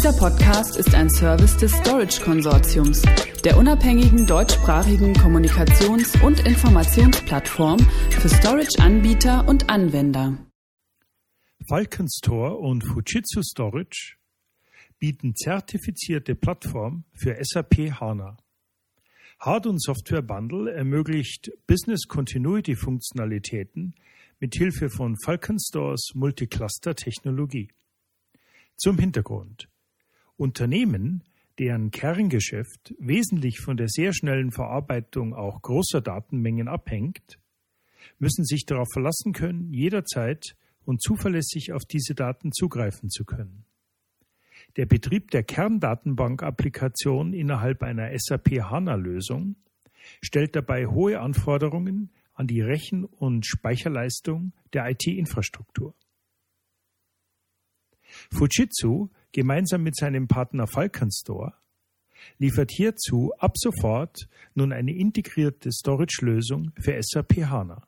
Dieser Podcast ist ein Service des Storage Konsortiums, der unabhängigen deutschsprachigen Kommunikations- und Informationsplattform für Storage-Anbieter und Anwender. Falkenstore und Fujitsu Storage bieten zertifizierte Plattform für SAP HANA. Hard- und Software Bundle ermöglicht Business Continuity Funktionalitäten mit Hilfe von Falkenstores Multicluster Technologie. Zum Hintergrund. Unternehmen, deren Kerngeschäft wesentlich von der sehr schnellen Verarbeitung auch großer Datenmengen abhängt, müssen sich darauf verlassen können, jederzeit und zuverlässig auf diese Daten zugreifen zu können. Der Betrieb der Kerndatenbank-Applikation innerhalb einer SAP HANA-Lösung stellt dabei hohe Anforderungen an die Rechen- und Speicherleistung der IT-Infrastruktur. Fujitsu gemeinsam mit seinem Partner Falconstore liefert hierzu ab sofort nun eine integrierte Storage-Lösung für SAP HANA.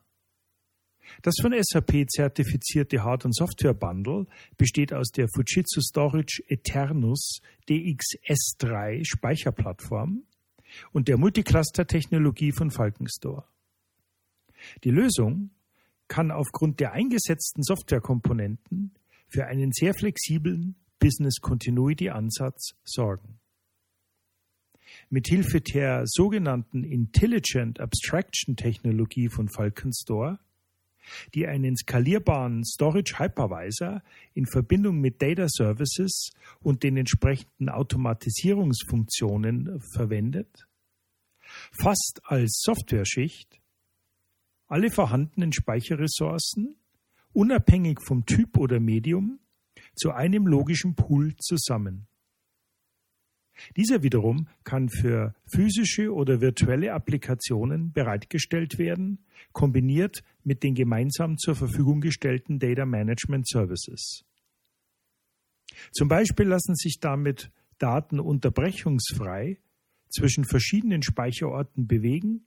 Das von SAP zertifizierte Hard- und Software-Bundle besteht aus der Fujitsu Storage Eternus DXS3 Speicherplattform und der Multicluster-Technologie von Falkenstore. Die Lösung kann aufgrund der eingesetzten Softwarekomponenten für einen sehr flexiblen Business Continuity Ansatz sorgen. Mithilfe der sogenannten Intelligent Abstraction Technologie von Falkenstore die einen skalierbaren Storage Hypervisor in Verbindung mit Data Services und den entsprechenden Automatisierungsfunktionen verwendet, fast als Softwareschicht alle vorhandenen Speicherressourcen unabhängig vom Typ oder Medium zu einem logischen Pool zusammen. Dieser wiederum kann für physische oder virtuelle Applikationen bereitgestellt werden, kombiniert mit den gemeinsam zur Verfügung gestellten Data Management Services. Zum Beispiel lassen sich damit Daten unterbrechungsfrei zwischen verschiedenen Speicherorten bewegen,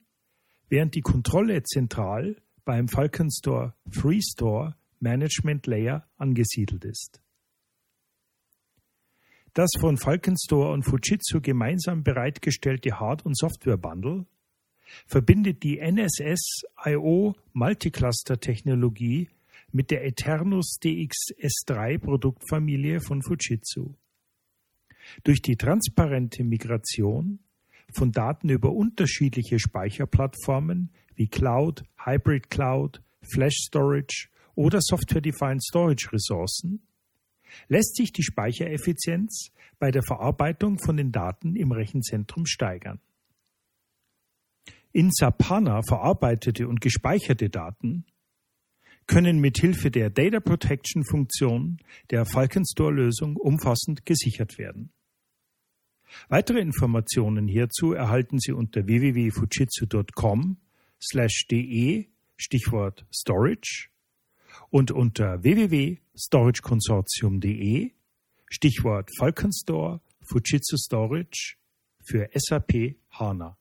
während die Kontrolle zentral beim Falcon Store FreeStore Management Layer angesiedelt ist. Das von Falkenstore und Fujitsu gemeinsam bereitgestellte Hard- und Software-Bundle verbindet die NSS-IO Multicluster-Technologie mit der Eternus DXS3 Produktfamilie von Fujitsu. Durch die transparente Migration von Daten über unterschiedliche Speicherplattformen wie Cloud, Hybrid Cloud, Flash Storage oder Software-Defined Storage Ressourcen lässt sich die Speichereffizienz bei der Verarbeitung von den Daten im Rechenzentrum steigern. In Sapana verarbeitete und gespeicherte Daten können mithilfe der Data Protection Funktion der Falkenstore Lösung umfassend gesichert werden. Weitere Informationen hierzu erhalten Sie unter www.fujitsu.com slash de Stichwort Storage und unter www.storageconsortium.de Stichwort Falconstore Fujitsu Storage für SAP HANA.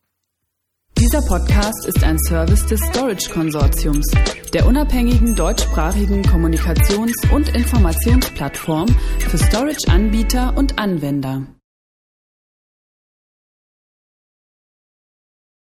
Dieser Podcast ist ein Service des Storage Konsortiums, der unabhängigen deutschsprachigen Kommunikations- und Informationsplattform für Storage-Anbieter und Anwender.